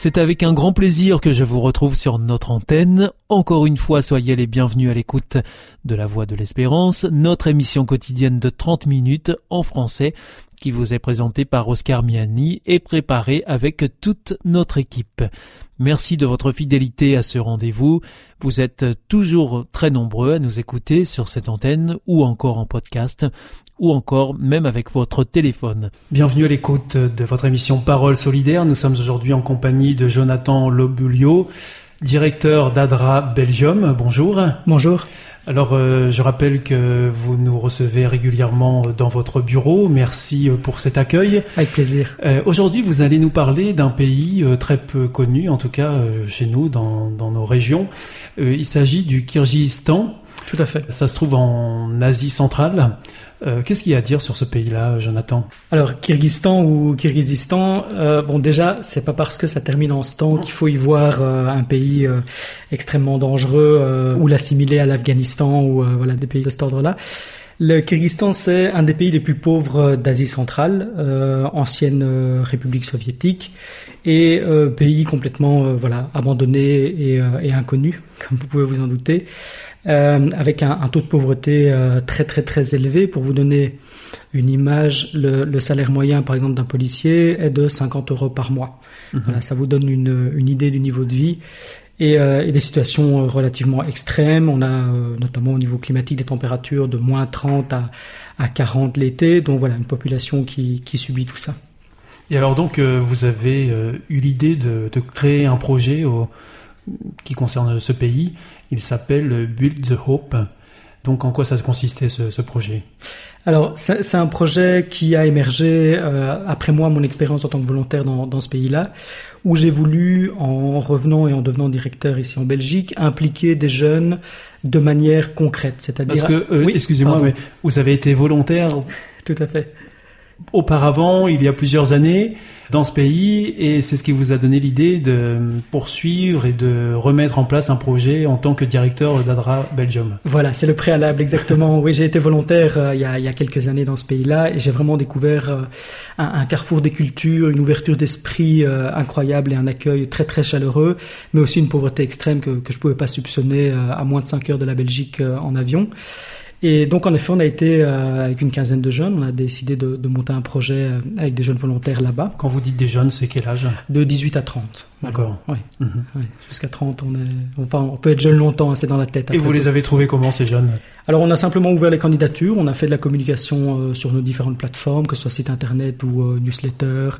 C'est avec un grand plaisir que je vous retrouve sur notre antenne. Encore une fois, soyez les bienvenus à l'écoute de La Voix de l'Espérance, notre émission quotidienne de 30 minutes en français qui vous est présentée par Oscar Miani et préparée avec toute notre équipe. Merci de votre fidélité à ce rendez-vous. Vous êtes toujours très nombreux à nous écouter sur cette antenne ou encore en podcast ou encore même avec votre téléphone. Bienvenue à l'écoute de votre émission Parole solidaire. Nous sommes aujourd'hui en compagnie de Jonathan Lobulio, directeur d'Adra Belgium. Bonjour. Bonjour. Alors, euh, je rappelle que vous nous recevez régulièrement dans votre bureau. Merci euh, pour cet accueil. Avec plaisir. Euh, aujourd'hui, vous allez nous parler d'un pays très peu connu, en tout cas chez nous, dans, dans nos régions. il s'agit du Kyrgyzstan. Tout à fait. Ça se trouve en Asie centrale. Euh, qu'est-ce qu'il y a à dire sur ce pays-là, Jonathan? Alors, Kyrgyzstan ou Kyrgyzstan, euh, bon déjà, c'est pas parce que ça termine en stan qu'il faut y voir euh, un pays extrêmement dangereux ou l'assimiler à l'Afghanistan ou voilà des pays de cet ordre-là. Le Kyrgyzstan, c'est un des pays les plus pauvres d'Asie centrale, ancienne République soviétique, et pays complètement voilà abandonné et, et, inconnu, comme vous pouvez vous en douter. Euh, avec un, un, taux de pauvreté euh, très très très élevé. Pour vous donner une image, le, le salaire moyen par exemple d'un policier est de 50 euros par mois. Mhm. Voilà, ça vous donne une, une, idée du niveau de vie. Et, euh, et des situations relativement extrêmes. On a notamment au niveau climatique des températures de moins 30 à, à 40 l'été. Donc voilà, une population qui, qui subit tout ça. Et alors donc, vous avez eu l'idée de, de, créer un projet au, qui concerne ce pays. Il s'appelle Build the Hope. Donc en quoi ça consistait ce, ce projet? Alors c'est un projet qui a émergé euh, après moi mon expérience en tant que volontaire dans, dans ce pays-là, où j'ai voulu, en revenant et en devenant directeur ici en Belgique, impliquer des jeunes de manière concrète. C'est-à-dire. Parce que, euh, excusez-moi, mais vous avez été volontaire. Tout à fait auparavant, il y a plusieurs années, dans ce pays, et c'est ce qui vous a donné l'idée de poursuivre et de remettre en place un projet en tant que directeur d'Adra Belgium. Voilà, c'est le préalable exactement. oui, j'ai été volontaire euh, il, y a, quelques années dans ce pays-là, et j'ai vraiment découvert euh, un, carrefour des cultures, une ouverture d'esprit euh, incroyable et un accueil très très chaleureux, mais aussi une pauvreté extrême que, que je pouvais pas soupçonner à moins de 5 heures de la Belgique en avion. Et donc, en effet, on a été euh, avec une quinzaine de jeunes. On a décidé de, de monter un projet euh, avec des jeunes volontaires là-bas. Quand vous dites des jeunes, c'est quel âge? De 18 à 30. D'accord. Oui. Mhm. ouais. Jusqu'à 30, on, est, enfin, on peut être jeune longtemps, hein, c'est dans la tête. Et vous les avez trouvés comment, ces jeunes? Alors, on a simplement ouvert les candidatures. On a fait de la communication euh, sur nos différentes plateformes, que ce soit site internet ou euh, newsletter.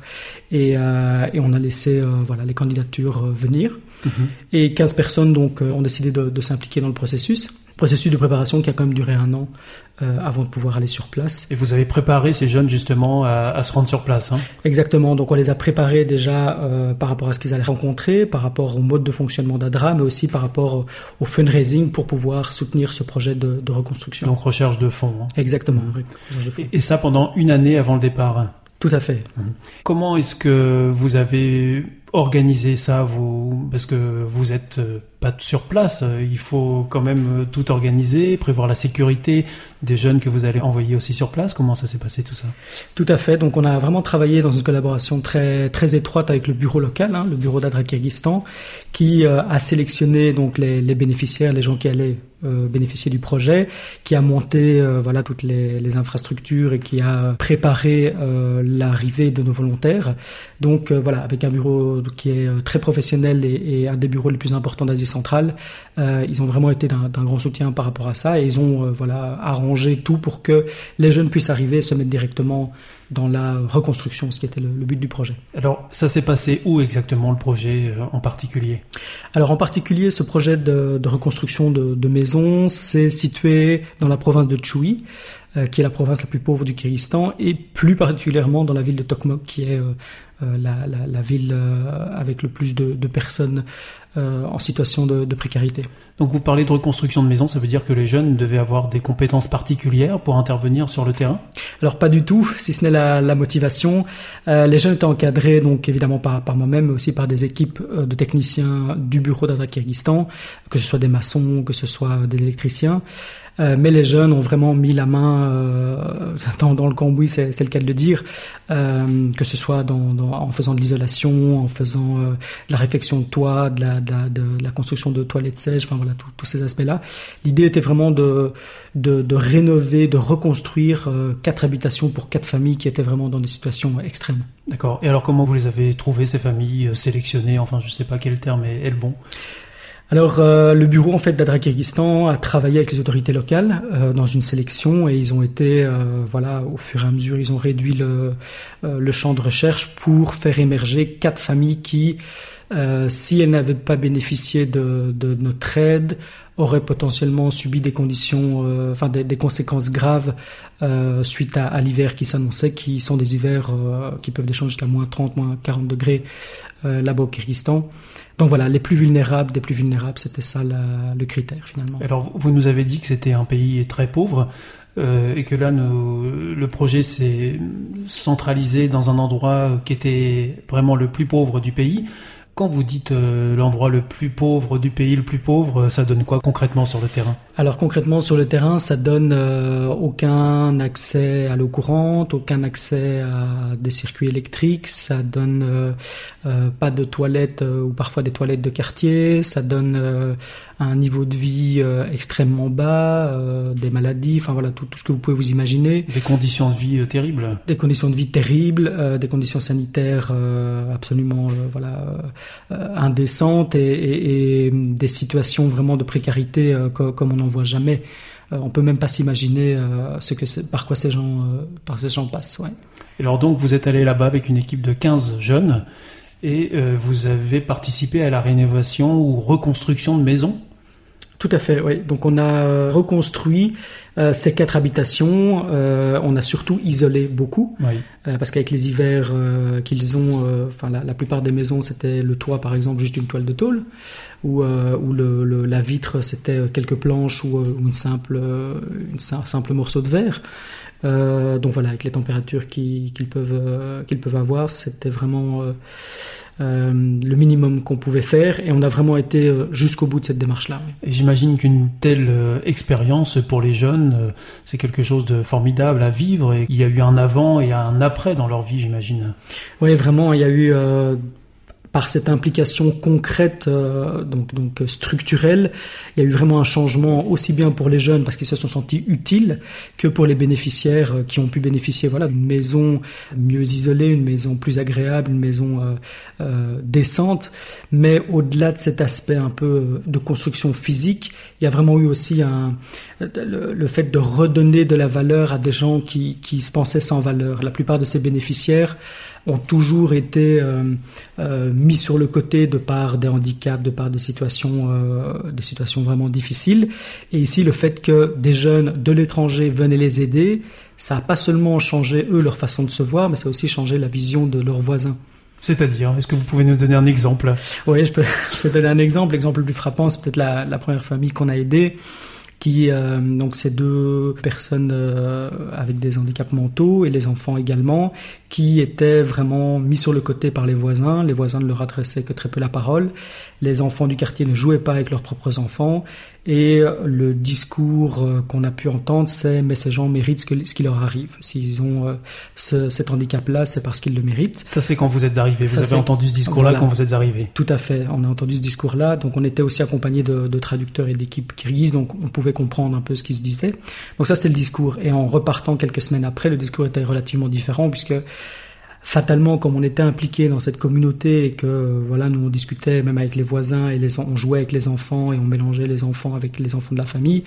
Et, et, on a laissé voilà, les candidatures venir. Mhm. Et 15 personnes donc, ont décidé de, de s'impliquer dans le processus processus de préparation qui a quand même duré un an euh, avant de pouvoir aller sur place. Et vous avez préparé ces jeunes justement à, à se rendre sur place hein? Exactement, donc on les a préparés déjà euh, par rapport à ce qu'ils allaient rencontrer, par rapport au mode de fonctionnement d'ADRA, mais aussi par rapport au fundraising pour pouvoir soutenir ce projet de, de reconstruction. Donc recherche de fonds. Hein? Exactement. Mmh. Et, et ça pendant une année avant le départ tout à fait. Mmh. Comment est-ce que vous avez organisé ça vous? Parce que vous êtes euh, pas sur place, il faut quand même euh, tout organiser, prévoir la sécurité des jeunes que vous allez envoyer aussi sur place. Comment ça s'est passé tout ça? Tout à fait. Donc on a vraiment travaillé dans une collaboration très très étroite avec le bureau local, hein, le bureau d'Adra Kyrgyzstan, qui euh, a sélectionné donc les, les, bénéficiaires, les gens qui allaient euh, bénéficier du projet, qui a monté euh, voilà toutes les, les, infrastructures et qui a préparé euh, l'arrivée de nos volontaires. Donc voilà, avec un bureau qui est très professionnel et, et un des bureaux les plus importants d'Asie centrale, ils ont vraiment été d'un grand soutien par rapport à ça et ils ont voilà arrangé tout pour que les jeunes puissent arriver et se mettre directement dans la reconstruction, ce qui était le, le but du projet. Alors, ça s'est passé où exactement le projet euh, en particulier? Alors, en particulier, ce projet de, de reconstruction de, de maisons s'est situé dans la province de Chui, euh, qui est la province la plus pauvre du Kyrgyzstan, et plus particulièrement dans la ville de Tokmok, qui est euh, la, la, la, ville avec le plus de, de personnes en situation de, de, précarité. Donc vous parlez de reconstruction de maisons, ça veut dire que les jeunes devaient avoir des compétences particulières pour intervenir sur le terrain? Alors pas du tout, si ce n'est la, la, motivation. les jeunes étaient encadrés donc évidemment par, par moi-même, mais aussi par des équipes de techniciens du bureau d'Adra Kyrgyzstan, que ce soit des maçons, que ce soit des électriciens. Euh, mais les jeunes ont vraiment mis la main euh, dans, dans, le cambouis, c'est le cas de le dire, euh, que ce soit en faisant de l'isolation, en faisant la réfection de toit, de la, construction de toilettes sèches, enfin voilà, tous ces aspects-là. L'idée était vraiment de, rénover, de reconstruire quatre habitations pour quatre familles qui étaient vraiment dans des situations extrêmes. D'accord. Et alors comment vous les avez trouvées, ces familles, sélectionnées, enfin je sais pas quel terme est le bon alors euh, le bureau en fait d'Adra Kyrgyzstan a travaillé avec les autorités locales euh, dans une sélection et ils ont été euh, voilà au fur et à mesure ils ont réduit le, le champ de recherche pour faire émerger quatre familles qui si elles n'avaient pas bénéficié de, de, notre aide auraient potentiellement subi des conditions enfin des, des, conséquences graves suite à, à l'hiver qui s'annonçait qui sont des hivers qui peuvent descendre jusqu'à moins 30 moins 40 degrés là-bas au Kyrgyzstan. Donc voilà, les plus vulnérables des plus vulnérables, c'était ça le critère finalement. Alors vous nous avez dit que c'était un pays très pauvre euh, et que là le projet s'est centralisé dans un endroit qui était vraiment le plus pauvre du pays. Quand vous dites euh, l'endroit le plus pauvre du pays, le plus pauvre, ça donne quoi concrètement sur le terrain? Alors concrètement sur le terrain, ça donne euh, aucun accès à l'eau courante, aucun accès à des circuits électriques, ça donne euh, euh pas de toilettes ou parfois des toilettes de quartier, ça donne un niveau de vie extrêmement bas, des maladies, enfin voilà tout, tout, ce que vous pouvez vous imaginer. Des conditions de vie terribles? Des conditions de vie terribles, des conditions sanitaires absolument voilà euh, indécentes et, des situations vraiment de précarité euh, comme, on n'en voit jamais. Euh, on peut même pas s'imaginer ce que par quoi ces gens, par passent. Ouais. Et alors donc vous êtes allé là-bas avec une équipe de 15 jeunes et vous avez participé à la rénovation ou reconstruction de maisons? Tout à fait, oui. Donc on a reconstruit euh, ces quatre habitations. Euh, on a surtout isolé beaucoup, oui. euh, parce qu'avec les hivers euh, qu'ils ont, euh, enfin la, la, plupart des maisons c'était le toit par exemple juste une toile de tôle, ou, ou le, le, la vitre c'était quelques planches ou, ou une simple, une simple morceau de verre. donc voilà, avec les températures qu'ils peuvent qu'ils peuvent avoir, c'était vraiment euh, le minimum qu'on pouvait faire et on a vraiment été euh, jusqu'au bout de cette démarche-là. Et j'imagine qu'une telle euh, expérience pour les jeunes, c'est quelque chose de formidable à vivre et il y a eu un avant et un après dans leur vie, j'imagine. Oui, vraiment, il y a eu par cette implication concrète, euh, donc, donc structurelle, il y a eu vraiment un changement aussi bien pour les jeunes parce qu'ils se sont sentis utiles que pour les bénéficiaires euh, qui ont pu bénéficier voilà d'une maison mieux isolée, une maison plus agréable, une maison euh, euh, décente. Mais au-delà de cet aspect un peu euh, de construction physique, il y a vraiment eu aussi un, le, le fait de redonner de la valeur à des gens qui, qui se pensaient sans valeur. La plupart de ces bénéficiaires ont toujours été euh, euh, mis sur le côté de par des handicaps, de par des situations, euh, des situations vraiment difficiles. Et ici, le fait que des jeunes de l'étranger venaient les aider, ça n'a pas seulement changé eux leur façon de se voir, mais ça a aussi changé la vision de leurs voisins. C'est-à-dire, est-ce que vous pouvez nous donner un exemple? Oui, je peux, je peux donner un exemple. L'exemple le plus frappant, c'est peut-être la, la, première famille qu'on a aidée qui euh, donc ces deux personnes euh, avec des handicaps mentaux et les enfants également qui étaient vraiment mis sur le côté par les voisins les voisins ne leur adressaient que très peu la parole les enfants du quartier ne jouaient pas avec leurs propres enfants et le discours euh, qu'on a pu entendre, c'est mais ces gens méritent ce, que, ce qui leur arrive. S'ils ont euh, ce, cet handicap-là, c'est parce qu'ils le méritent. Ça, c'est quand vous êtes arrivé. Vous Ça, avez entendu ce discours-là voilà. quand vous êtes arrivé. Tout à fait. On a entendu ce discours-là. Donc, on était aussi accompagné de, de traducteurs et d'équipes kirghizes, donc on pouvait comprendre un peu ce qui se disait. Donc, ça, c'était le discours. Et en repartant quelques semaines après, le discours était relativement différent puisque fatalement, comme on était impliqué dans cette communauté et que voilà, nous on discutait même avec les voisins et les, on jouait avec les enfants et on mélangeait les enfants avec les enfants de la famille,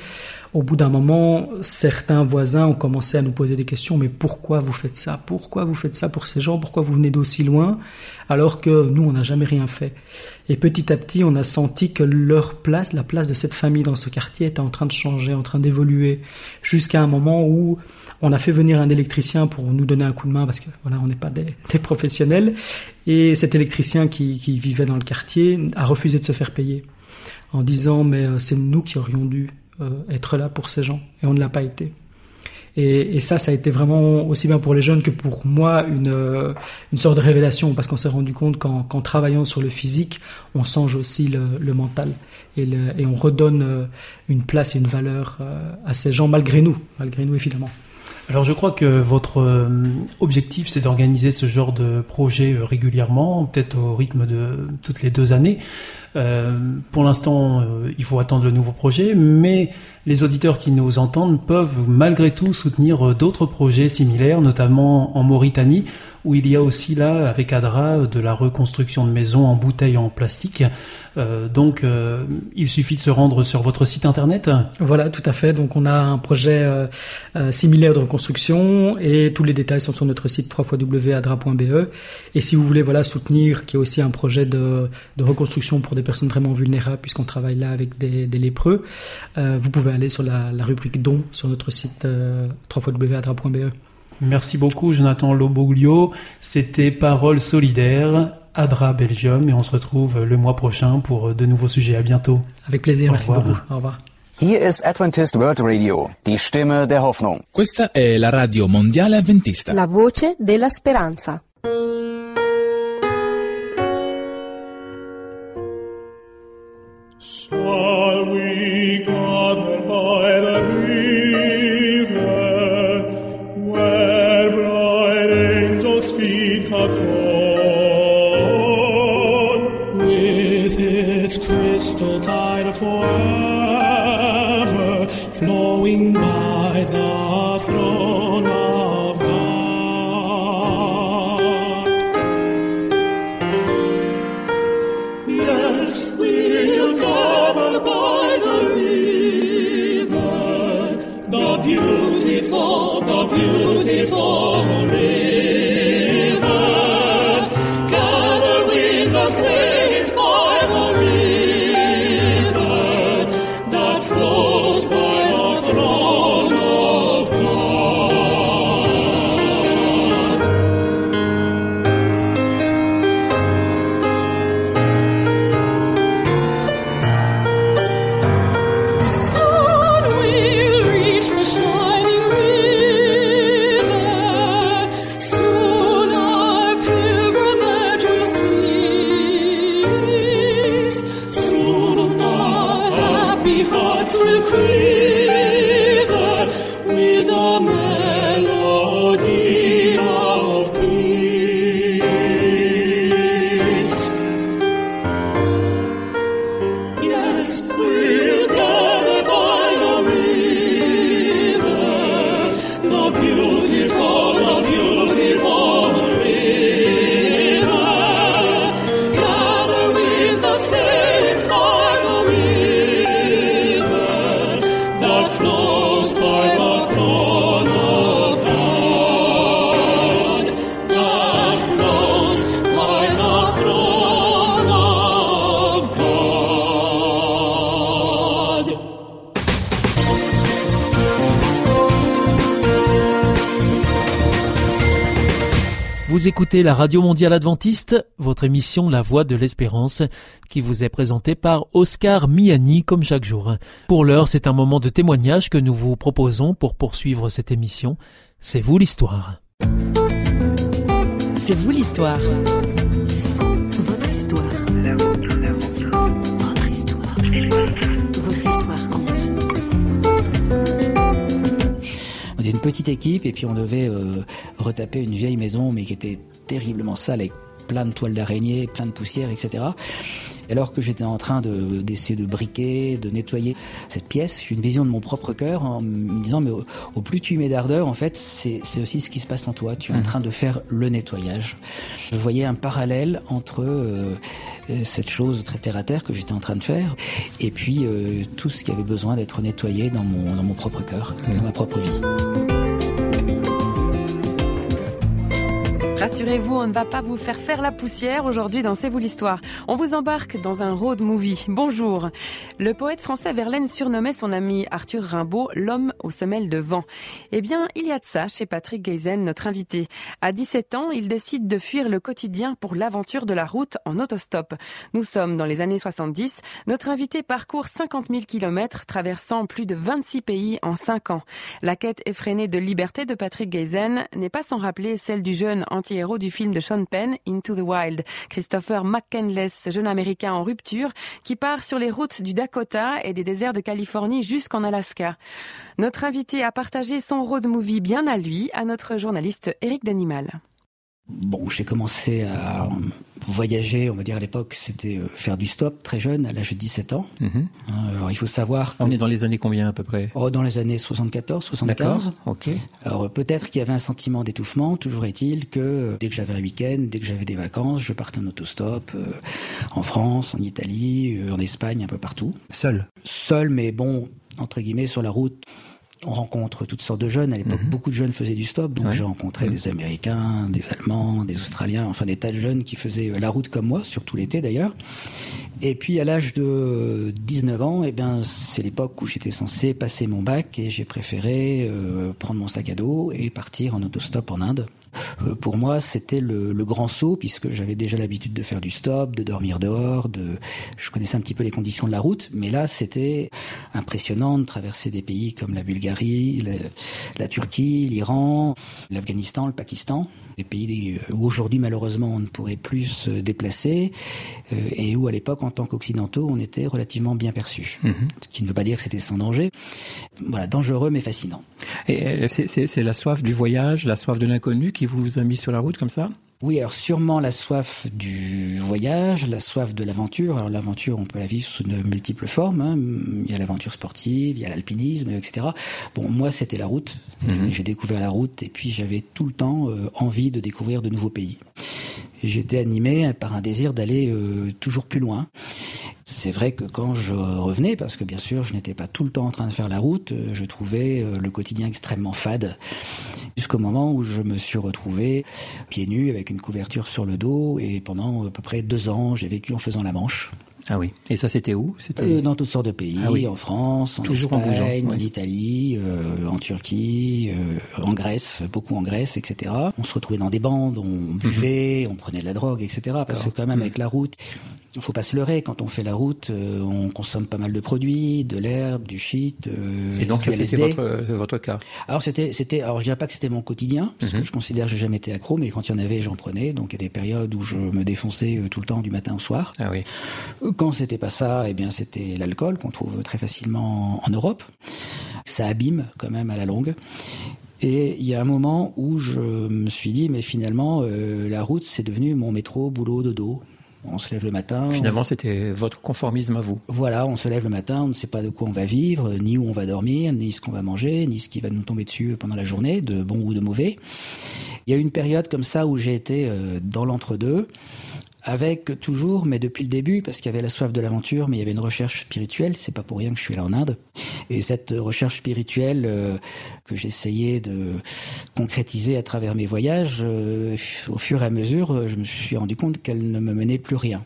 au bout d'un moment, certains voisins ont commencé à nous poser des questions, mais pourquoi vous faites ça? Pourquoi vous faites ça pour ces gens? Pourquoi vous venez d'aussi loin? Alors que nous, on n'a jamais rien fait. Et petit à petit, on a senti que leur place, la place de cette famille dans ce quartier était en train de changer, en train d'évoluer, jusqu'à un moment où on a fait venir un électricien pour nous donner un coup de main parce que voilà, on n'est pas des, professionnels. Et cet électricien qui, vivait dans le quartier a refusé de se faire payer en disant mais euh, c'est nous qui aurions dû être là pour ces gens et on ne l'a pas été. Et, ça, ça a été vraiment aussi bien pour les jeunes que pour moi une, euh, une sorte de révélation parce qu'on s'est rendu compte qu'en travaillant sur le physique, on change aussi le, mental et, et, on redonne une place et une valeur à ces gens malgré nous, malgré nous évidemment. Alors je crois que votre euh, objectif c'est d'organiser ce genre de projet euh, régulièrement, peut-être au rythme de toutes les deux années. Euh, pour l'instant, il faut attendre le nouveau projet, mais les auditeurs qui nous entendent peuvent malgré tout soutenir d'autres projets similaires, notamment en Mauritanie, où il y a aussi là, avec Adra, de la reconstruction de maisons en bouteilles en plastique. Euh, donc, euh, il suffit de se rendre sur votre site internet. Voilà, tout à fait. Donc, on a un projet euh, similaire de reconstruction et tous les détails sont sur notre site www.adra.be. Et si vous voulez, voilà, soutenir, qui est aussi un projet de, reconstruction pour des personnes vraiment vulnérables, puisqu'on travaille là avec des, lépreux, vous pouvez aller sur la, la, rubrique dons sur notre site www.adra.be. Merci beaucoup Jonathan Loboglio. C'était Parole solidaire, Adra Belgium et on se retrouve le mois prochain pour de nouveaux sujets. À bientôt. Avec plaisir, merci beaucoup. Au revoir. Here is Adventist World Radio, die Stimme der Hoffnung. Questa è la radio mondiale adventista. La voce della speranza. While we gather by the river where bright angels' feet have gone? With its crystal tide forever flowing by the throne. Vous écoutez la Radio Mondiale Adventiste, votre émission La Voix de l'Espérance, qui vous est présentée par Oscar Miani comme chaque jour. Pour l'heure, c'est un moment de témoignage que nous vous proposons pour poursuivre cette émission. C'est vous l'histoire. C'est vous l'histoire. Une petite équipe et puis on devait euh, retaper une vieille maison mais qui était terriblement sale avec plein de toiles d'araignée, plein de poussière, etc. Alors que j'étais en train de, d'essayer de briquer, de nettoyer cette pièce, j'ai une vision de mon propre cœur en me disant mais au, au plus tu y mets d'ardeur, en fait, c'est, aussi ce qui se passe en toi. Tu es en train de faire le nettoyage. Je voyais un parallèle entre euh, euh, cette chose très terre à terre que j'étais en train de faire et puis euh, tout ce qui avait besoin d'être nettoyé dans mon, dans mon propre cœur, dans ma propre vie. Rassurez-vous, on ne va pas vous faire faire la poussière aujourd'hui dans C'est vous l'histoire. On vous embarque dans un road movie. Bonjour. Le poète français Verlaine surnommait son ami Arthur Rimbaud l'homme aux semelles de vent. Eh bien, il y a de ça chez Patrick Geisen, notre invité. À 17 ans, il décide de fuir le quotidien pour l'aventure de la route en autostop. Nous sommes dans les années 70. Notre invité parcourt 50 000 kilomètres, traversant plus de 26 pays en 5 ans. La quête effrénée de liberté de Patrick Geisen n'est pas sans rappeler celle du jeune anti héros du film de Sean Penn, Into the Wild, Christopher McCandless, ce jeune américain en rupture, qui part sur les routes du Dakota et des déserts de Californie jusqu'en Alaska. Notre invité a partagé son road movie bien à lui, à notre journaliste Eric Danimal. Bon, j'ai commencé à voyager, on va dire à l'époque, c'était euh, faire du stop très jeune, à l'âge de 17 ans. Mhm. Hein, Alors il faut savoir que On est dans les années combien à peu près? Oh, dans les années 74, 75, D'accord, ok. Alors peut-être qu'il y avait un sentiment d'étouffement, toujours est-il que euh, dès que j'avais un week-end, dès que j'avais des vacances, je partais en autostop euh, en France, en Italie, euh, en Espagne, un peu partout. Seul? Seul, mais bon, entre guillemets, sur la route, on rencontre toutes sortes de jeunes. À l'époque, Mhm. beaucoup de jeunes faisaient du stop, donc Ouais. j'ai rencontré des Américains, des Allemands, des Australiens, enfin des tas de jeunes qui faisaient euh, la route comme moi, surtout l'été d'ailleurs. Et puis à l'âge de 19 ans, eh bien c'est l'époque où j'étais censé passer mon bac et j'ai préféré euh, prendre mon sac à dos et partir en autostop en Inde. Euh, pour moi, c'était le, le grand saut puisque j'avais déjà l'habitude de faire du stop, de dormir dehors, de je connaissais un petit peu les conditions de la route, mais là c'était impressionnant de traverser des pays comme la Bulgarie, la, la Turquie, l'Iran, l'Afghanistan, le Pakistan, des pays où aujourd'hui malheureusement on ne pourrait plus se déplacer euh, et où à l'époque en tant qu'occidentaux on était relativement bien perçus. Mhm. Ce qui ne veut pas dire que c'était sans danger. Voilà, dangereux mais fascinant. Et euh, c'est la soif du voyage, la soif de l'inconnu qui vous a mis sur la route comme ça Oui, alors sûrement la soif du voyage, la soif de l'aventure. Alors l'aventure, on peut la vivre sous de multiples formes. hein. Il y a l'aventure sportive, il y a l'alpinisme, etc. Bon, moi, c'était la route. Mhm. J'ai découvert la route et puis j'avais tout le temps euh, envie de découvrir de nouveaux pays. J'étais animé par un désir d'aller euh, toujours plus loin. C'est vrai que quand je revenais, parce que bien sûr je n'étais pas tout le temps en train de faire la route, euh, je trouvais le quotidien extrêmement fade. Jusqu'au moment où je me suis retrouvé pieds nus avec une couverture sur le dos et pendant à peu près deux ans j'ai vécu en faisant la Manche. Ah oui. Et ça c'était où? C'était Euh, dans toutes sortes de pays, Ah oui. en France, en Toujours en Espagne, en. Italie, euh, en Turquie, euh, en Grèce, beaucoup en Grèce, etc. On se retrouvait dans des bandes, on buvait, on prenait de la drogue, etc. Parce que Mhm. Quand même avec la route, faut pas se leurrer. Quand on fait la route, euh, on consomme pas mal de produits, de l'herbe, du shit. euh, Et donc c'était LSD. votre, cas. Alors c'était, c'était, alors je dirais pas que c'était mon quotidien, parce Mhm. que je considère que j'ai jamais été accro, mais quand il y en avait, j'en prenais. Donc il y a des périodes où je me défonçais euh, tout le temps du matin au soir. Ah oui. Quand c'était pas ça, eh bien c'était l'alcool qu'on trouve très facilement en Europe. Ça abîme quand même à la longue. Et il y a un moment où je me suis dit, mais finalement, euh, la route, c'est devenu mon métro, boulot, dodo. On se lève le matin. Finalement c'était votre conformisme à vous. Voilà, on se lève le matin, on ne sait pas de quoi on va vivre, ni où on va dormir, ni ce qu'on va manger, ni ce qui va nous tomber dessus pendant la journée, de bon ou de mauvais. Il y a eu une période comme ça où j'ai été euh, dans l'entre-deux, avec toujours, mais depuis le début, parce qu'il y avait la soif de l'aventure, mais il y avait une recherche spirituelle. C'est pas pour rien que je suis là en Inde. Et cette recherche spirituelle euh, que j'essayais de concrétiser à travers mes voyages, euh, au fur et à mesure, euh, je me suis rendu compte qu'elle ne me menait plus rien.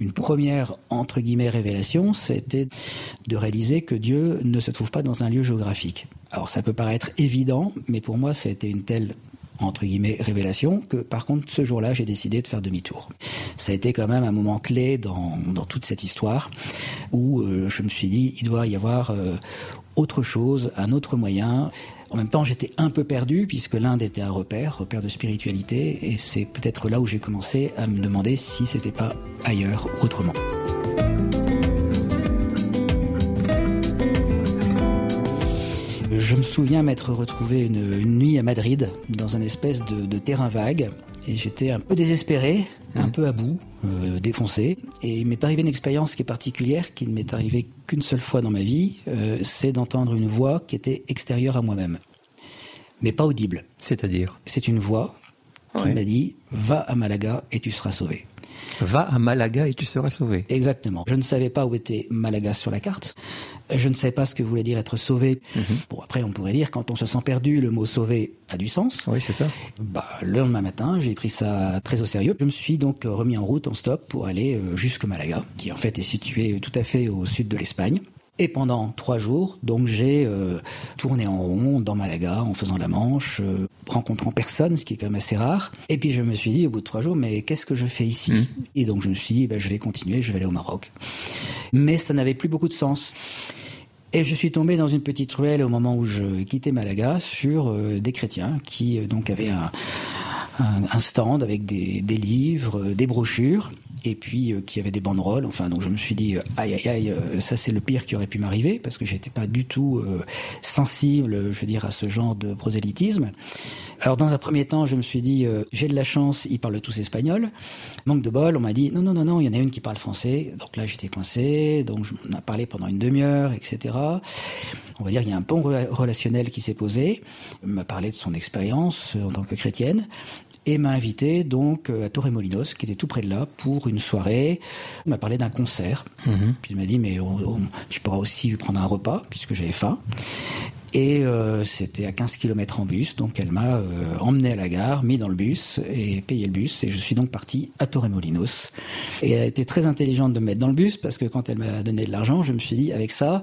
Une première, entre guillemets, révélation, c'était de réaliser que Dieu ne se trouve pas dans un lieu géographique. Alors ça peut paraître évident, mais pour moi, ça a été une telle entre guillemets révélation que par contre ce jour-là j'ai décidé de faire demi-tour. Ça a été quand même un moment clé dans, dans toute cette histoire où euh, je me suis dit il doit y avoir euh, autre chose, un autre moyen. En même temps j'étais un peu perdu puisque l'Inde était un repère, repère de spiritualité et c'est peut-être là où j'ai commencé à me demander si c'était pas ailleurs, autrement. Je me souviens m'être retrouvé une, une nuit à Madrid dans un espèce de, de terrain vague et j'étais un peu désespéré, un peu à bout, euh, défoncé. Et il m'est arrivé une expérience qui est particulière, qui ne m'est arrivée qu'une seule fois dans ma vie, euh, c'est d'entendre une voix qui était extérieure à moi-même, mais pas audible. C'est-à-dire? C'est une voix qui Ouais. m'a dit va à Malaga et tu seras sauvé. Va à Malaga et tu seras sauvé. Exactement. Je ne savais pas où était Malaga sur la carte. Je ne savais pas ce que voulait dire être sauvé. Mhm. Bon, après, on pourrait dire, quand on se sent perdu, le mot sauvé a du sens. Oui, c'est ça. Bah, le lendemain matin, j'ai pris ça très au sérieux. Je me suis donc remis en route en stop pour aller euh, jusque Malaga, qui en fait est situé tout à fait au sud de l'Espagne. Et pendant trois jours, donc j'ai euh, tourné en rond dans Malaga en faisant la Manche, euh, rencontrant personne, ce qui est quand même assez rare. Et puis je me suis dit au bout de trois jours, mais qu'est-ce que je fais ici Et donc je me suis dit, ben, je vais continuer, je vais aller au Maroc. Mais ça n'avait plus beaucoup de sens. Et je suis tombé dans une petite ruelle au moment où je quittais Malaga sur euh, des chrétiens qui euh, donc avaient un, un, un stand avec des, des livres, euh, des brochures, et puis euh, qui avaient des banderoles. Enfin, donc je me suis dit, euh, aïe aïe aïe, euh, ça c'est le pire qui aurait pu m'arriver parce que j'étais pas du tout sensible, je veux dire, à ce genre de prosélytisme. Alors dans un premier temps, je me suis dit, j'ai de la chance, ils parlent tous espagnol. Manque de bol, on m'a dit, non, non, non, non, il y en a une qui parle français. Donc là, j'étais coincé, donc on a parlé pendant une demi-heure, etc. On va dire, il y a un pont re- relationnel qui s'est posé. M'a parlé de son expérience en tant que chrétienne et m'a invité donc à Torremolinos, qui était tout près de là, pour une soirée. Il m'a parlé d'un concert. Puis il m'a dit, mais on- on- tu pourras aussi prendre un repas, puisque j'avais faim. Et euh, c'était à 15 km en bus, donc elle m'a euh, emmené à la gare, mis dans le bus et payé le bus. Et je suis donc parti à Torremolinos. Et elle a été très intelligente de me mettre dans le bus parce que quand elle m'a donné de l'argent, je me suis dit, avec ça,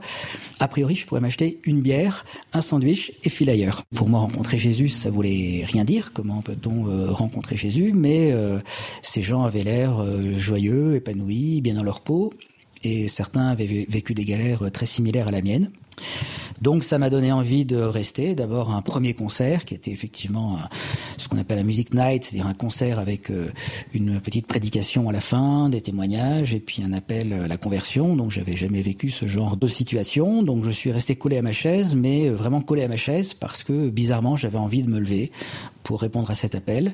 a priori, je pourrais m'acheter une bière, un sandwich et file ailleurs. Pour moi, rencontrer Jésus, ça voulait rien dire. Comment peut-on euh, rencontrer Jésus? Mais euh, ces gens avaient l'air euh, joyeux, épanouis, bien dans leur peau. Et certains avaient vé- vécu des galères euh, très similaires à la mienne. Donc ça m'a donné envie de rester. D'abord un premier concert qui était effectivement un- ce qu'on appelle un music night, c'est-à-dire un concert avec euh, une petite prédication à la fin, des témoignages et puis un appel à la conversion. Donc j'avais jamais vécu ce genre de situation. Donc je suis resté collé à ma chaise, mais euh, vraiment collé à ma chaise parce que bizarrement j'avais envie de me lever pour répondre à cet appel, euh,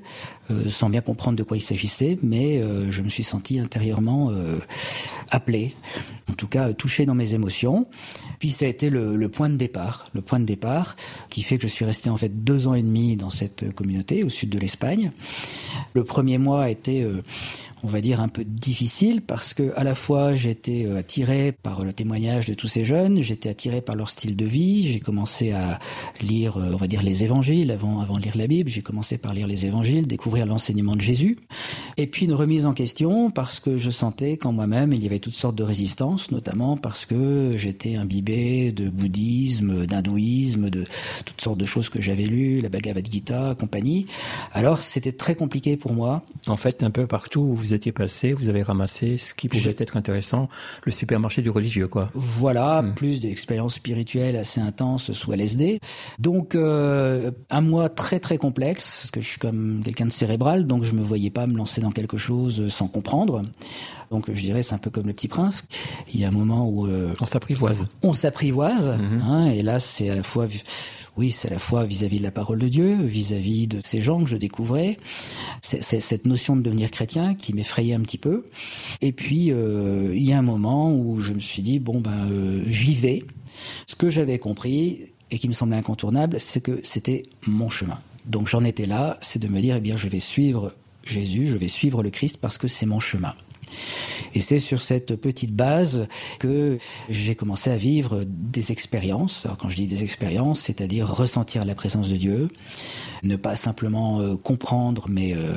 sans bien comprendre de quoi il s'agissait, mais euh, je me suis senti intérieurement euh, appelé, en tout cas euh, touché dans mes émotions. Puis ça a été le, le point de départ, le point de départ qui fait que je suis resté en fait deux ans et demi dans cette communauté au sud de l'Espagne. Le premier mois a été euh, on va dire un peu difficile parce que à la fois j'étais euh, attiré par le témoignage de tous ces jeunes, j'étais attiré par leur style de vie, j'ai commencé à lire euh, on va dire les évangiles avant avant de lire la Bible, j'ai commencé par lire les évangiles, découvrir l'enseignement de Jésus et puis une remise en question parce que je sentais qu'en moi-même il y avait toutes sortes de résistances, notamment parce que j'étais imbibé de bouddhisme, d'hindouisme, de toutes sortes de choses que j'avais lues, la Bhagavad Gita, compagnie. Alors c'était très compliqué pour moi En fait, un peu partout où vous étiez passé, vous avez ramassé ce qui pouvait être intéressant, le supermarché du religieux, quoi. Voilà, plus d'expériences spirituelles assez intenses sous LSD. Donc euh, un mois très très complexe, parce que je suis comme quelqu'un de cérébral, donc je me voyais pas me lancer dans quelque chose sans comprendre. Donc je dirais c'est un peu comme le petit prince. Il y a un moment où euh, On s'apprivoise. on s'apprivoise, hein, et là c'est à la fois, oui, c'est à la fois vis-à-vis de la parole de Dieu, vis-à-vis de ces gens que je découvrais, c'est c'est cette notion de devenir chrétien qui m'effrayait un petit peu. Et puis euh, il y a un moment où je me suis dit bon ben euh, j'y vais. Ce que j'avais compris et qui me semblait incontournable, c'est que c'était mon chemin. Donc j'en étais là, c'est de me dire eh bien je vais suivre Jésus, je vais suivre le Christ parce que c'est mon chemin. Et c'est sur cette petite base que j'ai commencé à vivre des expériences. Alors quand je dis des expériences, c'est-à-dire ressentir la présence de Dieu, ne pas simplement euh, comprendre, mais euh,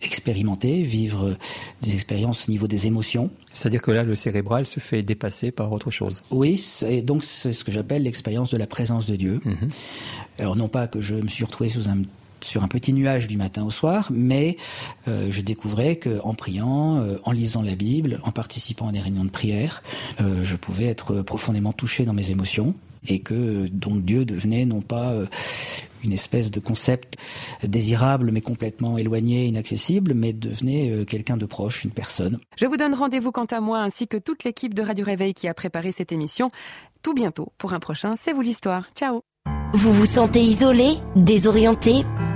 expérimenter, vivre des expériences au niveau des émotions. C'est-à-dire que là, le cérébral se fait dépasser par autre chose. Oui, c'est donc c'est ce que j'appelle l'expérience de la présence de Dieu. Alors non pas que je me suis retrouvé sous un sur un petit nuage du matin au soir, mais euh, je découvrais que en priant, euh, en lisant la Bible, en participant à des réunions de prière, euh, je pouvais être profondément touché dans mes émotions et que donc Dieu devenait non pas une espèce de concept désirable mais complètement éloigné, inaccessible, mais devenait quelqu'un de proche, une personne. Je vous donne rendez-vous quant à moi ainsi que toute l'équipe de Radio Réveil qui a préparé cette émission tout bientôt pour un prochain C'est vous l'histoire. Ciao Vous vous sentez isolé, désorienté,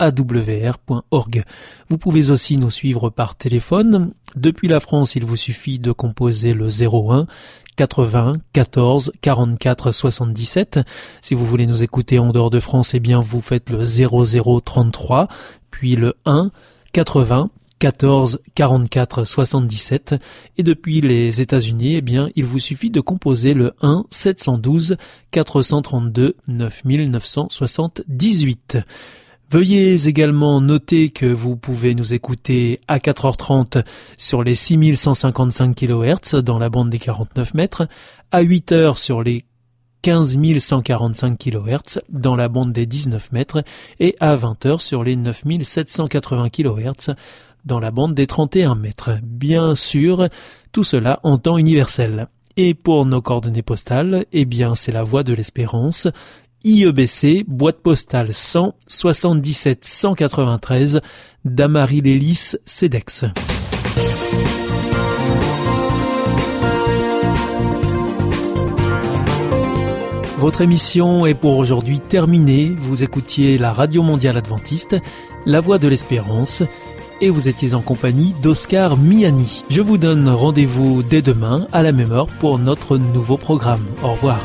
www.awr.org. Vous pouvez aussi nous suivre par téléphone. Depuis la France, il vous suffit de composer le 01 80 14 44 77. Si vous voulez nous écouter en dehors de France, eh bien vous faites le 00 33 puis le 1 80 14 44 77 et depuis les États-Unis, eh bien, il vous suffit de composer le 1 712 432 9978. Veuillez également noter que vous pouvez nous écouter à 4h30 sur les 6155 kHz dans la bande des 49 mètres, à 8h sur les 15 145 kHz dans la bande des 19 mètres et à 20h sur les 9780 kHz dans la bande des 31 mètres. Bien sûr, tout cela en temps universel. Et pour nos coordonnées postales, eh bien c'est la voie de l'espérance, IEBC, boîte postale 100 77 193, Damary Lélis, CEDEX. Votre émission est pour aujourd'hui terminée. Vous écoutiez la Radio Mondiale Adventiste, La Voix de l'Espérance, et vous étiez en compagnie d'Oscar Miani. Je vous donne rendez-vous dès demain à la même heure pour notre nouveau programme. Au revoir.